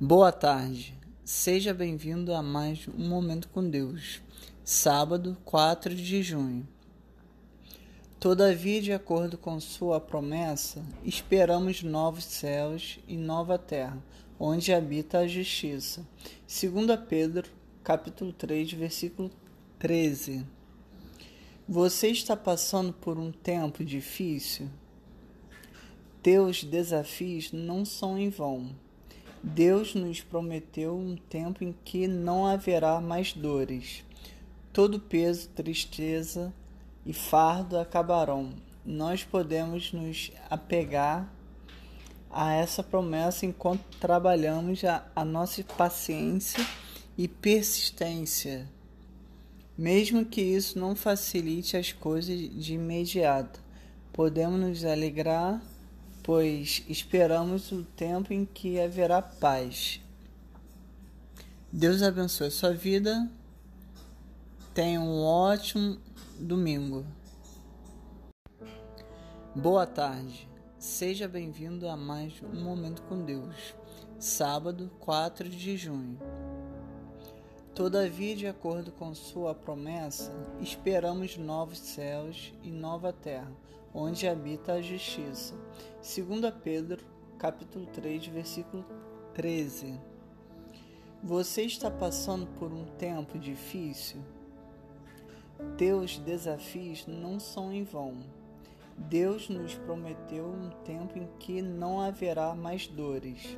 Boa tarde, seja bem-vindo a mais um Momento com Deus, sábado 4 de junho. Todavia, de acordo com Sua promessa, esperamos novos céus e nova terra, onde habita a justiça. 2 Pedro, capítulo 3, versículo 13. Você está passando por um tempo difícil? Teus desafios não são em vão Deus nos prometeu um tempo em que não haverá mais dores. Todo peso, tristeza e fardo acabarão. Nós podemos nos apegar a essa promessa enquanto trabalhamos a, a nossa paciência e persistência. Mesmo que isso não facilite as coisas de imediato, podemos nos alegrar pois esperamos o tempo em que haverá paz. Deus abençoe a sua vida. Tenha um ótimo domingo. Boa tarde. Seja bem-vindo a mais um Momento com Deus. Sábado, 4 de junho. Todavia, de acordo com sua promessa, esperamos novos céus e nova terra onde habita a justiça. 2 Pedro, capítulo 3, versículo 13. Você está passando por um tempo difícil? Teus desafios não são em vão. Deus nos prometeu um tempo em que não haverá mais dores.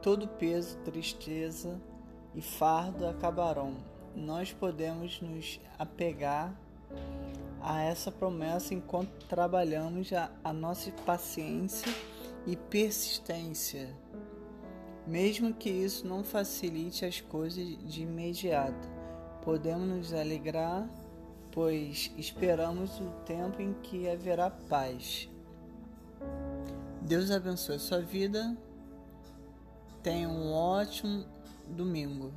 Todo peso, tristeza e fardo acabarão. Nós podemos nos apegar a essa promessa enquanto trabalhamos a, a nossa paciência e persistência, mesmo que isso não facilite as coisas de imediato. Podemos nos alegrar, pois esperamos o tempo em que haverá paz. Deus abençoe a sua vida. Tenha um ótimo domingo.